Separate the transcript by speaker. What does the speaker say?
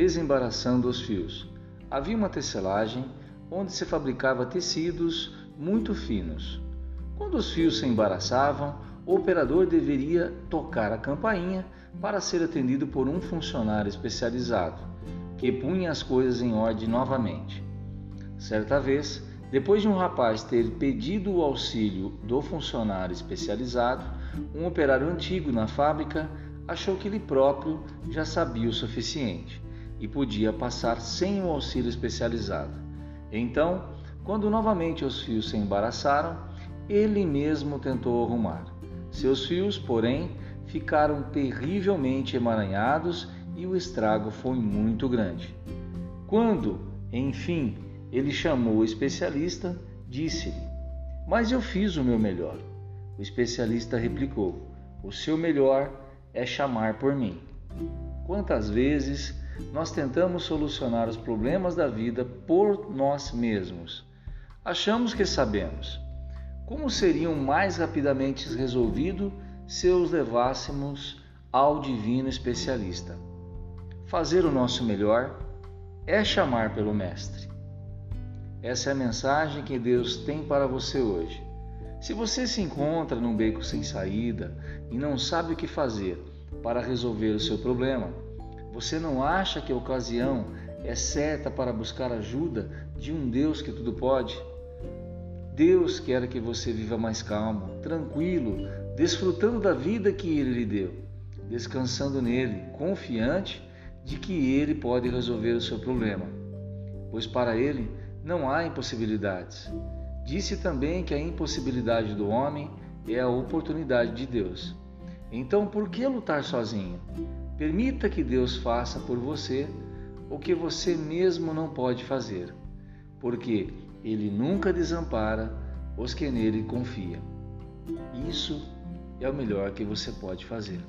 Speaker 1: desembaraçando os fios. Havia uma tecelagem onde se fabricava tecidos muito finos. Quando os fios se embaraçavam, o operador deveria tocar a campainha para ser atendido por um funcionário especializado, que punha as coisas em ordem novamente. Certa vez, depois de um rapaz ter pedido o auxílio do funcionário especializado, um operário antigo na fábrica achou que ele próprio já sabia o suficiente e podia passar sem o auxílio especializado. Então, quando novamente os fios se embaraçaram, ele mesmo tentou arrumar. Seus fios, porém, ficaram terrivelmente emaranhados e o estrago foi muito grande. Quando, enfim, ele chamou o especialista, disse-lhe: Mas eu fiz o meu melhor. O especialista replicou: O seu melhor é chamar por mim. Quantas vezes nós tentamos solucionar os problemas da vida por nós mesmos? Achamos que sabemos. Como seriam mais rapidamente resolvidos se os levássemos ao divino especialista? Fazer o nosso melhor é chamar pelo Mestre. Essa é a mensagem que Deus tem para você hoje. Se você se encontra num beco sem saída e não sabe o que fazer para resolver o seu problema, você não acha que a ocasião é certa para buscar ajuda de um Deus que tudo pode? Deus quer que você viva mais calmo, tranquilo, desfrutando da vida que Ele lhe deu, descansando nele, confiante de que Ele pode resolver o seu problema, pois para Ele não há impossibilidades. Disse também que a impossibilidade do homem é a oportunidade de Deus. Então, por que lutar sozinho? Permita que Deus faça por você o que você mesmo não pode fazer, porque Ele nunca desampara os que nele confiam. Isso é o melhor que você pode fazer.